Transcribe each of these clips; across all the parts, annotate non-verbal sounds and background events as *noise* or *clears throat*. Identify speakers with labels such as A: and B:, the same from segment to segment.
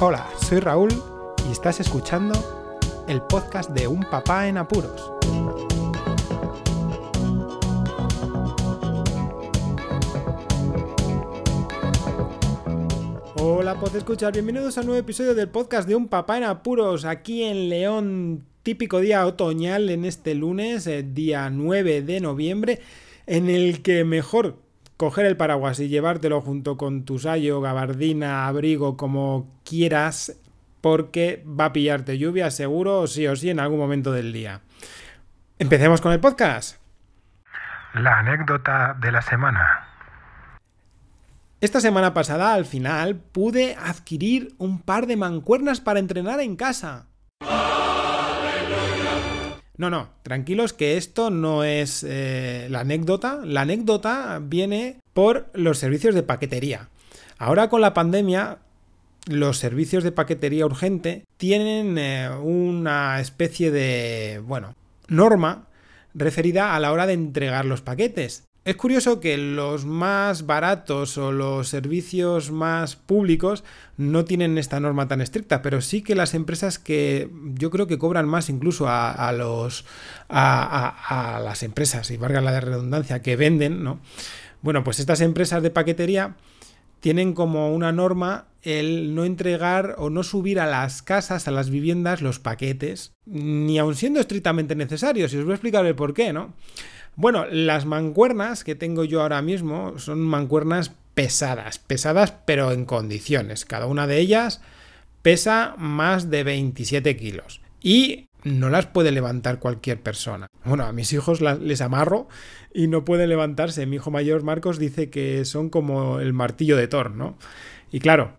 A: Hola, soy Raúl y estás escuchando el podcast de Un Papá en Apuros. Hola, pod escuchar, bienvenidos a un nuevo episodio del podcast de Un Papá en Apuros, aquí en León, típico día otoñal en este lunes, eh, día 9 de noviembre, en el que mejor coger el paraguas y llevártelo junto con tu sayo, gabardina, abrigo, como quieras, porque va a pillarte lluvia seguro, sí o sí, en algún momento del día. Empecemos con el podcast.
B: La anécdota de la semana.
A: Esta semana pasada, al final, pude adquirir un par de mancuernas para entrenar en casa. No, no, tranquilos que esto no es eh, la anécdota. La anécdota viene por los servicios de paquetería. Ahora con la pandemia, los servicios de paquetería urgente tienen eh, una especie de, bueno, norma referida a la hora de entregar los paquetes. Es curioso que los más baratos o los servicios más públicos no tienen esta norma tan estricta, pero sí que las empresas que yo creo que cobran más incluso a, las empresas, y valga la redundancia, que venden, ¿no? Bueno, pues estas empresas de paquetería tienen como una norma el no entregar o no subir a las casas, a las viviendas, los paquetes, ni aun siendo estrictamente necesarios. Y os voy a explicar el por qué, ¿no? Bueno, las mancuernas que tengo yo ahora mismo son mancuernas pesadas, pesadas pero en condiciones. Cada una de ellas pesa más de 27 kilos y no las puede levantar cualquier persona. Bueno, a mis hijos les amarro y no pueden levantarse. Mi hijo mayor Marcos dice que son como el martillo de Thor, ¿no? Y claro,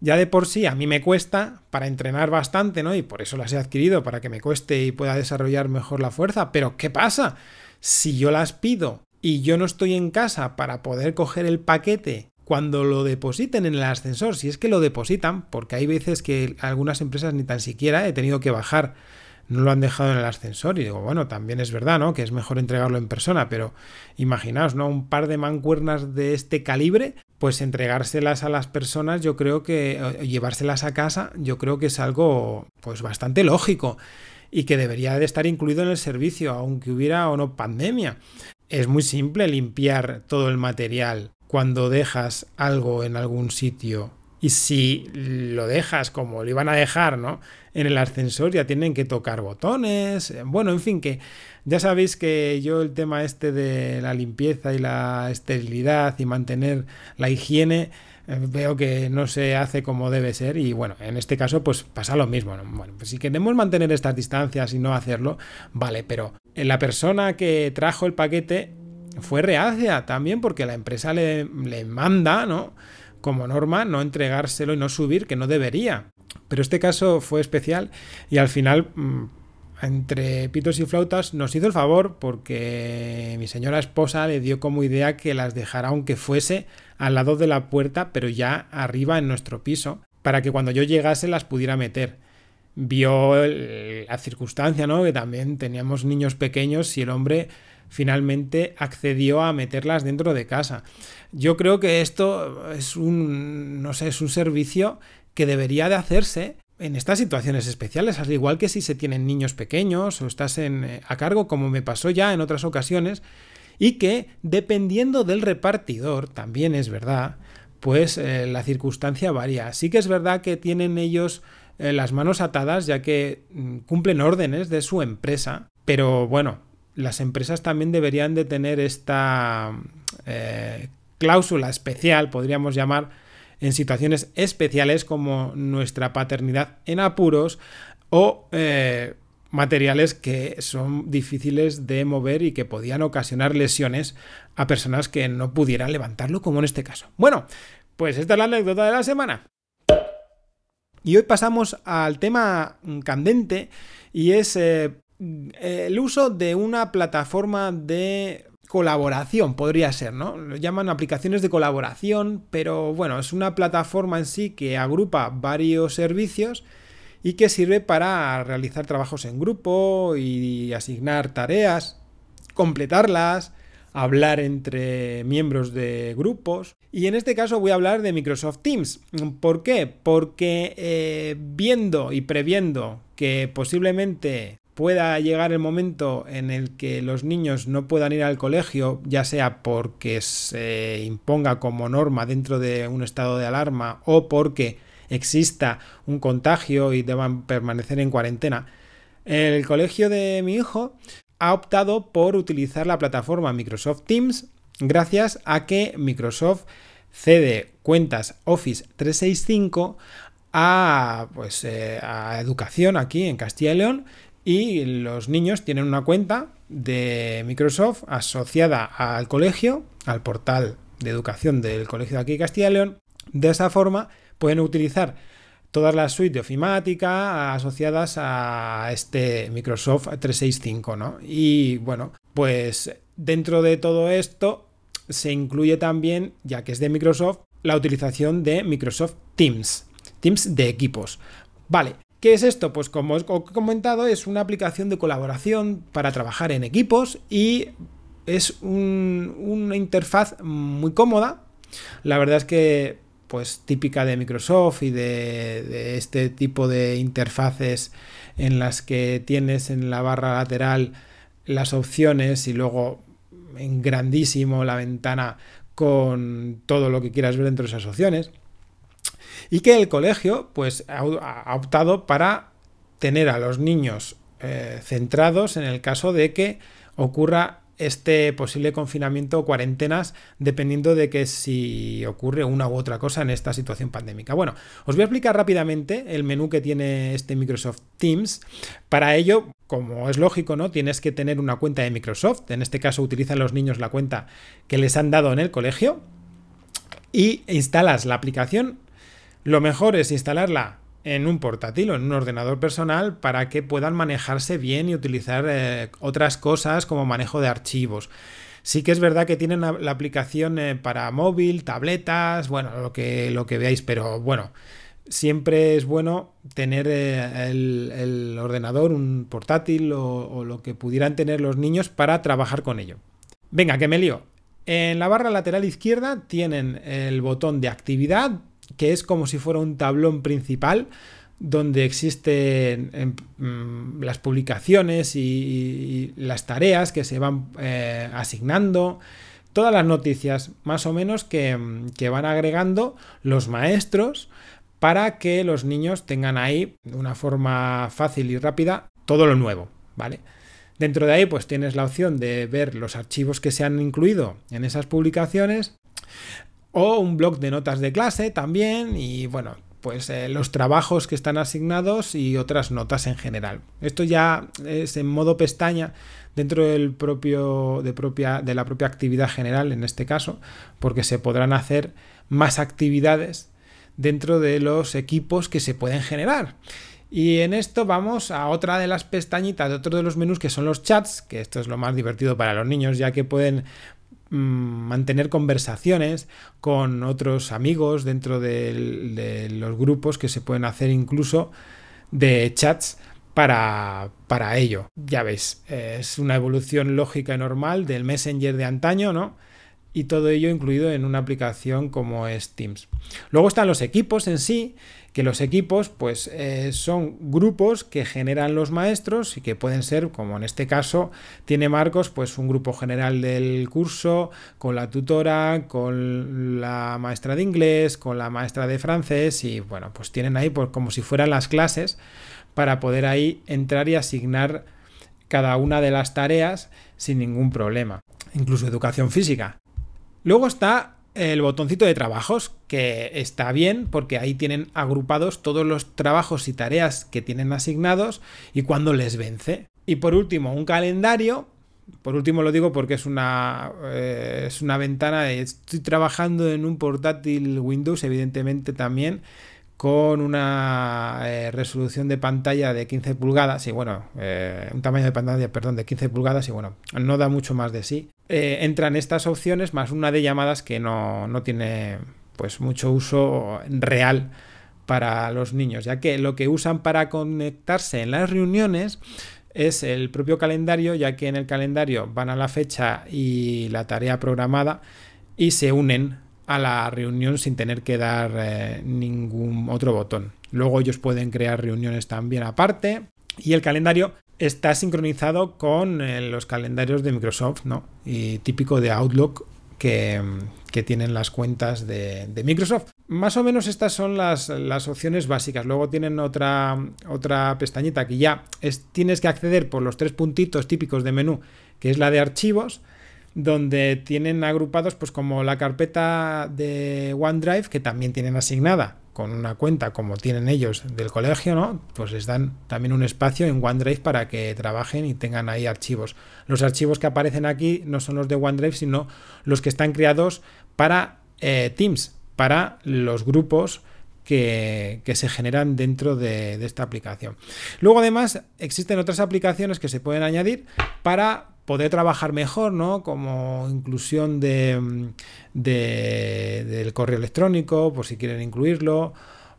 A: ya de por sí a mí me cuesta para entrenar bastante, ¿no? Y por eso las he adquirido, para que me cueste y pueda desarrollar mejor la fuerza. Pero ¿qué pasa? Si yo las pido y yo no estoy en casa para poder coger el paquete cuando lo depositen en el ascensor, si es que lo depositan, porque hay veces que algunas empresas ni tan siquiera he tenido que bajar, no lo han dejado en el ascensor y digo, bueno, también es verdad, ¿no? Que es mejor entregarlo en persona, pero imaginaos, ¿no? Un par de mancuernas de este calibre, pues entregárselas a las personas, yo creo que llevárselas a casa, yo creo que es algo pues bastante lógico y que debería de estar incluido en el servicio, aunque hubiera o no pandemia. Es muy simple limpiar todo el material cuando dejas algo en algún sitio. Y si lo dejas como lo iban a dejar, ¿no? En el ascensor ya tienen que tocar botones. Bueno, en fin, que ya sabéis que yo el tema este de la limpieza y la esterilidad y mantener la higiene veo que no se hace como debe ser y bueno, en este caso pues pasa lo mismo. Bueno, pues si queremos mantener estas distancias y no hacerlo, vale, pero la persona que trajo el paquete fue reacia también porque la empresa le, le manda, ¿no? Como norma, no entregárselo y no subir, que no debería. Pero este caso fue especial y al final mm, entre pitos y flautas nos hizo el favor porque mi señora esposa le dio como idea que las dejara aunque fuese al lado de la puerta, pero ya arriba en nuestro piso, para que cuando yo llegase las pudiera meter. Vio la circunstancia, ¿no? Que también teníamos niños pequeños y el hombre finalmente accedió a meterlas dentro de casa. Yo creo que esto es un, no sé, es un servicio que debería de hacerse en estas situaciones especiales, al igual que si se tienen niños pequeños o estás en, eh, a cargo, como me pasó ya en otras ocasiones, y que dependiendo del repartidor, también es verdad, pues eh, la circunstancia varía. Sí que es verdad que tienen ellos eh, las manos atadas ya que mm, cumplen órdenes de su empresa, pero bueno, las empresas también deberían de tener esta cláusula especial, podríamos llamar, en situaciones especiales como nuestra paternidad en apuros o eh, materiales que son difíciles de mover y que podían ocasionar lesiones a personas que no pudieran levantarlo, como en este caso. Bueno, pues esta es la anécdota de la semana. Y hoy pasamos al tema candente y es eh, el uso de una plataforma de colaboración, podría ser, ¿no? Lo llaman aplicaciones de colaboración, pero bueno, es una plataforma en sí que agrupa varios servicios y que sirve para realizar trabajos en grupo y asignar tareas, completarlas, hablar entre miembros de grupos. Y en este caso voy a hablar de Microsoft Teams. ¿Por qué? Porque eh, viendo y previendo que posiblemente pueda llegar el momento en el que los niños no puedan ir al colegio, ya sea porque se imponga como norma dentro de un estado de alarma o porque exista un contagio y deban permanecer en cuarentena, el colegio de mi hijo ha optado por utilizar la plataforma Microsoft Teams gracias a que Microsoft cede cuentas Office 365 a, pues, eh, a educación aquí en Castilla y León y los niños tienen una cuenta de Microsoft asociada al colegio, al portal de educación del colegio de aquí Castilla y León. De esa forma pueden utilizar todas las suites de ofimática asociadas a este Microsoft 365, ¿no? Y bueno, pues dentro de todo esto se incluye también, ya que es de Microsoft, la utilización de Microsoft Teams, Teams de equipos. Vale, ¿Qué es esto? Pues como he comentado, es una aplicación de colaboración para trabajar en equipos y es una interfaz muy cómoda. La verdad es que, pues típica de Microsoft y de, este tipo de interfaces en las que tienes en la barra lateral las opciones y luego en grandísimo la ventana con todo lo que quieras ver dentro de esas opciones. Y que el colegio pues ha optado para tener a los niños eh, centrados en el caso de que ocurra este posible confinamiento o cuarentenas dependiendo de que si ocurre una u otra cosa en esta situación pandémica. Bueno, os voy a explicar rápidamente el menú que tiene este Microsoft Teams. Para ello, como es lógico, ¿no? Tienes que tener una cuenta de Microsoft. En este caso utilizan los niños la cuenta que les han dado en el colegio y instalas la aplicación lo mejor es instalarla en un portátil o en un ordenador personal para que puedan manejarse bien y utilizar eh, otras cosas como manejo de archivos. Sí que es verdad que tienen la aplicación eh, para móvil, tabletas, bueno, lo que, lo que veáis, pero bueno, siempre es bueno tener eh, el, ordenador, un portátil o, o, lo que pudieran tener los niños para trabajar con ello. Venga, que me lío. En la barra lateral izquierda tienen el botón de actividad que es como si fuera un tablón principal donde existen em, mm, las publicaciones y, las tareas que se van eh, asignando, todas las noticias más o menos que, que, van agregando los maestros para que los niños tengan ahí de una forma fácil y rápida todo lo nuevo, ¿vale? Dentro de ahí pues tienes la opción de ver los archivos que se han incluido en esas publicaciones o un blog de notas de clase también y bueno, pues eh, los trabajos que están asignados y otras notas en general. Esto ya es en modo pestaña dentro del propio de, propia, de la propia actividad general en este caso, porque se podrán hacer más actividades dentro de los equipos que se pueden generar. Y en esto vamos a otra de las pestañitas de otro de los menús que son los chats, que esto es lo más divertido para los niños ya que pueden mantener conversaciones con otros amigos dentro de, los grupos que se pueden hacer incluso de chats para, para ello. Ya veis, es una evolución lógica y normal del Messenger de antaño, ¿no? Y todo ello incluido en una aplicación como es Teams. Luego están los equipos en sí, que los equipos pues eh, son grupos que generan los maestros y que pueden ser, como en este caso tiene Marcos, pues un grupo general del curso con la tutora, con la maestra de inglés, con la maestra de francés y bueno, pues tienen ahí pues, como si fueran las clases para poder ahí entrar y asignar cada una de las tareas sin ningún problema. Incluso educación física. Luego está el botoncito de trabajos, que está bien porque ahí tienen agrupados todos los trabajos y tareas que tienen asignados y cuando les vence. Y por último, un calendario. Por último lo digo porque es una, eh, es una ventana estoy trabajando en un portátil Windows, evidentemente también con una eh, resolución de pantalla de 15 pulgadas y bueno, eh, un tamaño de pantalla, perdón, de 15 pulgadas y bueno, no da mucho más de sí. Eh, entran estas opciones más una de llamadas que no, no tiene pues mucho uso real para los niños, ya que lo que usan para conectarse en las reuniones es el propio calendario, ya que en el calendario van a la fecha y la tarea programada y se unen a la reunión sin tener que dar eh, ningún otro botón. Luego ellos pueden crear reuniones también aparte y el calendario está sincronizado con eh, los calendarios de Microsoft, ¿no? Y típico de Outlook que, tienen las cuentas de, Microsoft. Más o menos estas son las, opciones básicas. Luego tienen otra, otra pestañita que ya es, tienes que acceder por los tres puntitos típicos de menú, que es la de archivos donde tienen agrupados pues como la carpeta de OneDrive que también tienen asignada con una cuenta como tienen ellos del colegio, ¿no? Pues les dan también un espacio en OneDrive para que trabajen y tengan ahí archivos. Los archivos que aparecen aquí no son los de OneDrive, sino los que están creados para eh, Teams, para los grupos que, se generan dentro de, de, esta aplicación. Luego además existen otras aplicaciones que se pueden añadir para poder trabajar mejor, ¿no? Como inclusión de, del correo electrónico, por si quieren incluirlo,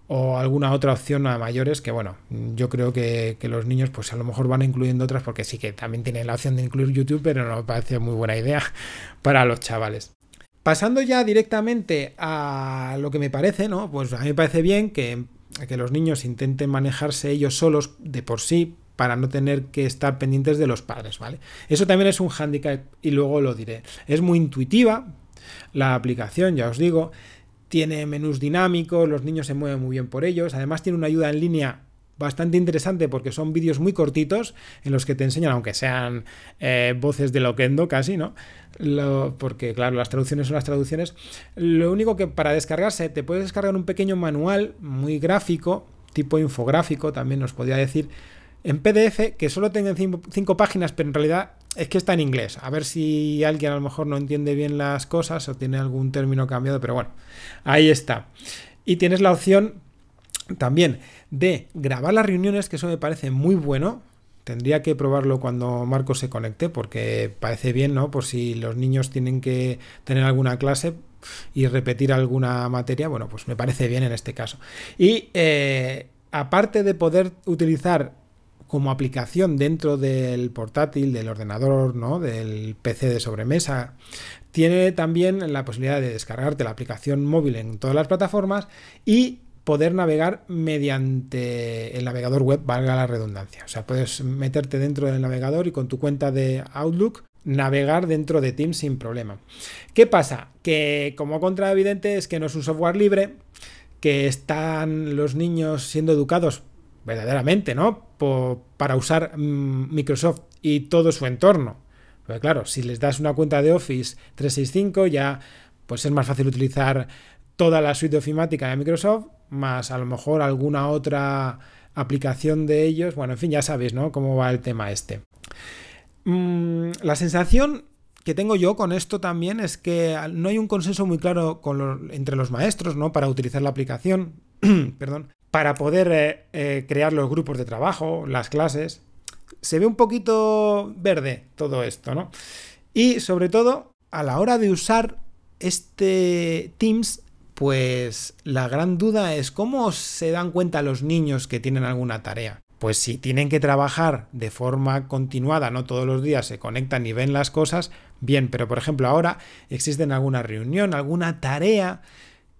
A: o alguna otra opción a mayores que, bueno, yo creo que, los niños, pues a lo mejor van incluyendo otras, porque sí que también tienen la opción de incluir YouTube, pero no me parece muy buena idea *laughs* para los chavales. Pasando ya directamente a lo que me parece, ¿no? Pues a mí me parece bien que, que los niños intenten manejarse ellos solos de por sí, para no tener que estar pendientes de los padres, ¿vale? Eso también es un hándicap y luego lo diré. Es muy intuitiva la aplicación, ya os digo, tiene menús dinámicos, los niños se mueven muy bien por ellos, además tiene una ayuda en línea bastante interesante porque son vídeos muy cortitos en los que te enseñan, aunque sean eh, voces de loquendo casi, ¿no? porque claro, las traducciones son las traducciones. Lo único que para descargarse te puedes descargar un pequeño manual muy gráfico, tipo infográfico, también nos podría decir, en PDF que solo tengan cinco, páginas, pero en realidad es que está en inglés. A ver si alguien a lo mejor no entiende bien las cosas o tiene algún término cambiado, pero bueno, ahí está. Y tienes la opción también de grabar las reuniones, que eso me parece muy bueno. Tendría que probarlo cuando Marco se conecte, porque parece bien, ¿no? Por si los niños tienen que tener alguna clase y repetir alguna materia, bueno, pues me parece bien en este caso. Y eh, aparte de poder utilizar como aplicación dentro del portátil, del ordenador, ¿no? del PC de sobremesa. Tiene también la posibilidad de descargarte la aplicación móvil en todas las plataformas y poder navegar mediante el navegador web, valga la redundancia. O sea, puedes meterte dentro del navegador y con tu cuenta de Outlook navegar dentro de Teams sin problema. ¿Qué pasa? Que como contra evidente es que no es un software libre, que están los niños siendo educados verdaderamente, ¿no? Para usar mm, Microsoft y todo su entorno. Claro, si les das una cuenta de Office 365 ya pues es más fácil utilizar toda la suite ofimática de Microsoft, más a lo mejor alguna otra aplicación de ellos. Bueno, en fin, ya sabéis, ¿no? Cómo va el tema este. Mm, la sensación que tengo yo con esto también es que no hay un consenso muy claro entre los maestros, ¿no? Para utilizar la aplicación. *clears throat* Perdón para poder eh, eh, crear los grupos de trabajo, las clases. Se ve un poquito verde todo esto, ¿no? Y sobre todo, a la hora de usar este Teams, pues la gran duda es cómo se dan cuenta los niños que tienen alguna tarea. Pues si tienen que trabajar de forma continuada, no todos los días se conectan y ven las cosas, bien, pero por ejemplo ahora existen alguna reunión, alguna tarea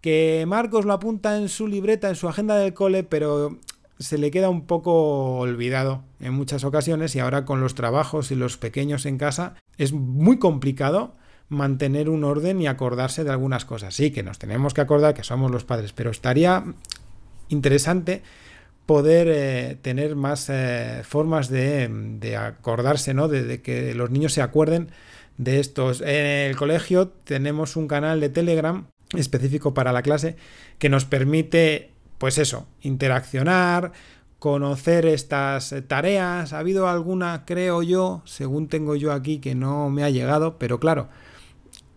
A: que Marcos lo apunta en su libreta, en su agenda del cole, pero se le queda un poco olvidado en muchas ocasiones y ahora con los trabajos y los pequeños en casa es muy complicado mantener un orden y acordarse de algunas cosas. Sí, que nos tenemos que acordar que somos los padres, pero estaría interesante poder eh, tener más eh, formas de, acordarse, ¿no? de, que los niños se acuerden de estos. En el colegio tenemos un canal de Telegram específico para la clase que nos permite, pues eso, interaccionar, conocer estas tareas. Ha habido alguna, creo yo, según tengo yo aquí, que no me ha llegado, pero claro,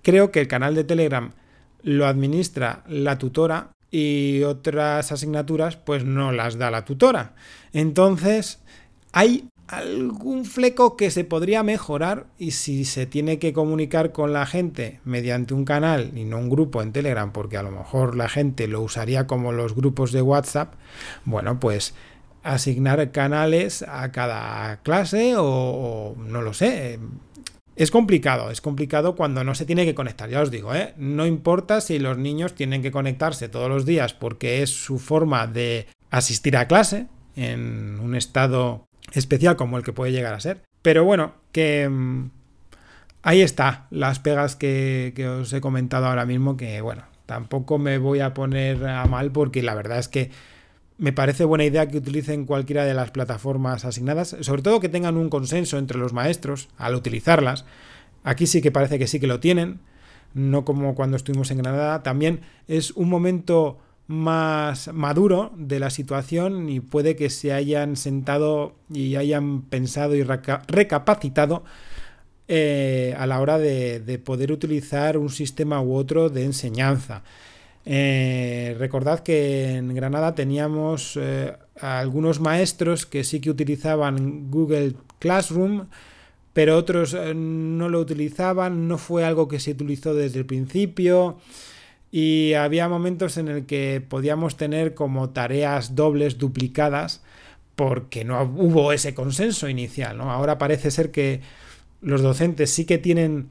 A: creo que el canal de Telegram lo administra la tutora y otras asignaturas pues no las da la tutora. Entonces, hay algún fleco que se podría mejorar y si se tiene que comunicar con la gente mediante un canal y no un grupo en Telegram, porque a lo mejor la gente lo usaría como los grupos de WhatsApp, bueno, pues asignar canales a cada clase o, no lo sé. Es complicado, es complicado cuando no se tiene que conectar, ya os digo, ¿eh? no importa si los niños tienen que conectarse todos los días porque es su forma de asistir a clase en un estado especial como el que puede llegar a ser. Pero bueno, que mm, ahí está las pegas que, que os he comentado ahora mismo, que bueno, tampoco me voy a poner a mal porque la verdad es que me parece buena idea que utilicen cualquiera de las plataformas asignadas, sobre todo que tengan un consenso entre los maestros al utilizarlas. Aquí sí que parece que sí que lo tienen, no como cuando estuvimos en Granada. También es un momento más maduro de la situación y puede que se hayan sentado y hayan pensado y recapacitado eh, a la hora de, poder utilizar un sistema u otro de enseñanza. Eh, recordad que en Granada teníamos eh, algunos maestros que sí que utilizaban Google Classroom, pero otros no lo utilizaban, no fue algo que se utilizó desde el principio y había momentos en el que podíamos tener como tareas dobles duplicadas porque no hubo ese consenso inicial. ¿no? Ahora parece ser que los docentes sí que tienen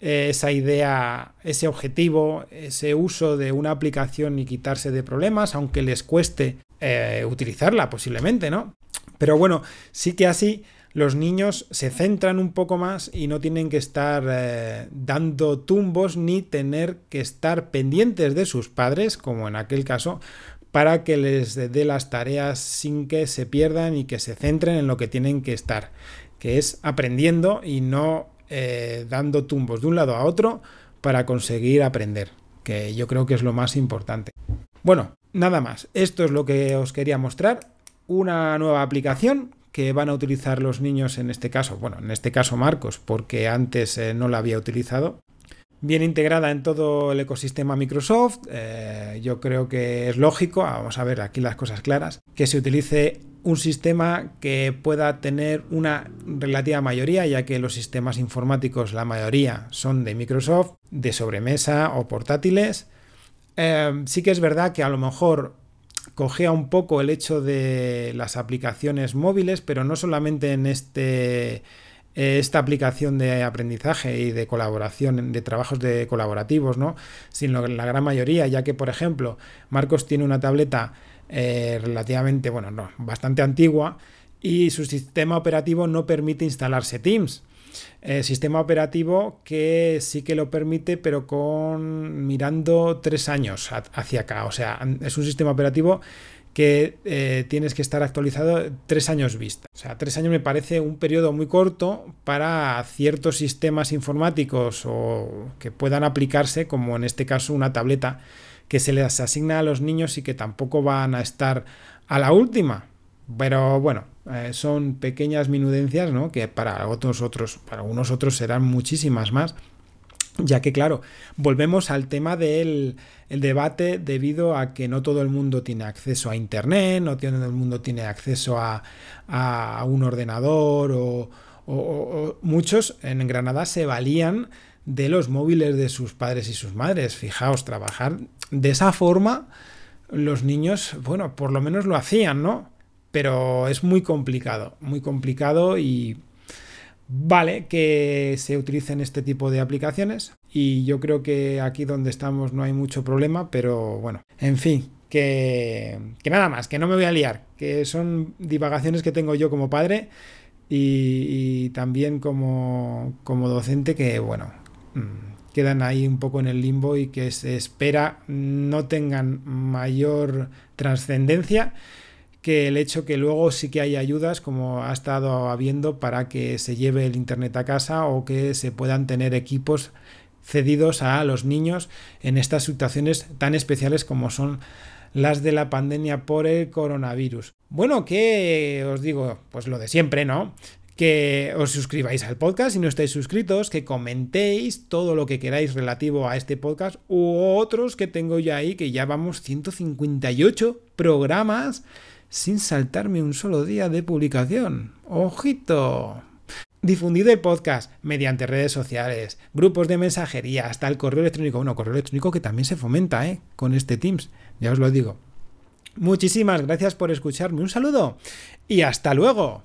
A: eh, esa idea, ese objetivo, ese uso de una aplicación y quitarse de problemas, aunque les cueste eh, utilizarla posiblemente, ¿no? Pero bueno, sí que así los niños se centran un poco más y no tienen que estar eh, dando tumbos ni tener que estar pendientes de sus padres, como en aquel caso, para que les dé las tareas sin que se pierdan y que se centren en lo que tienen que estar, que es aprendiendo y no eh, dando tumbos de un lado a otro para conseguir aprender, que yo creo que es lo más importante. Bueno, nada más, esto es lo que os quería mostrar, una nueva aplicación que van a utilizar los niños en este caso, bueno, en este caso Marcos, porque antes eh, no la había utilizado. Bien integrada en todo el ecosistema Microsoft, eh, yo creo que es lógico, vamos a ver aquí las cosas claras, que se utilice un sistema que pueda tener una relativa mayoría, ya que los sistemas informáticos, la mayoría son de Microsoft, de sobremesa o portátiles. Em, sí que es verdad que a lo mejor cogea un poco el hecho de las aplicaciones móviles, pero no solamente en este esta aplicación de aprendizaje y de colaboración, de trabajos de colaborativos, ¿no? Sino la gran mayoría, ya que, por ejemplo, Marcos tiene una tableta eh, relativamente, bueno, no, bastante antigua y su sistema operativo no permite instalarse Teams. Eh, sistema operativo que sí que lo permite, pero con mirando tres años hacia acá. O sea, es un sistema operativo que eh, tienes que estar actualizado tres años vista. O sea, tres años me parece un periodo muy corto para ciertos sistemas informáticos o que puedan aplicarse, como en este caso una tableta que se les asigna a los niños y que tampoco van a estar a la última. Pero bueno, eh, son pequeñas minudencias, ¿no? Que para otros otros, para unos otros serán muchísimas más. Ya que, claro, volvemos al tema del debate debido a que no todo el mundo tiene acceso a Internet, no todo el mundo tiene acceso a, un ordenador o muchos en Granada se valían de los móviles de sus padres y sus madres. Fijaos, trabajar de esa forma, los niños, bueno, por lo menos lo hacían, ¿no? Pero es muy complicado, muy complicado y vale que se utilicen este tipo de aplicaciones y yo creo que aquí donde estamos no hay mucho problema, pero bueno, en fin, que, nada más, que no me voy a liar, que son divagaciones que tengo yo como padre y, y también como, como docente que, bueno, Mm, quedan ahí un poco en el limbo y que se espera no tengan mayor trascendencia que el hecho que luego sí que hay ayudas como ha estado habiendo para que se lleve el internet a casa o que se puedan tener equipos cedidos a los niños en estas situaciones tan especiales como son las de la pandemia por el coronavirus. Bueno, ¿qué os digo? Pues lo de siempre, ¿no? que os suscribáis al podcast si no estáis suscritos, que comentéis todo lo que queráis relativo a este podcast u otros que tengo ya ahí, que ya vamos 158 programas sin saltarme un solo día de publicación. ¡Ojito! Difundido el podcast mediante redes sociales, grupos de mensajería, hasta el correo electrónico. Bueno, correo electrónico que también se fomenta, ¿eh? Con este Teams, ya os lo digo. Muchísimas gracias por escucharme. Un saludo y hasta luego.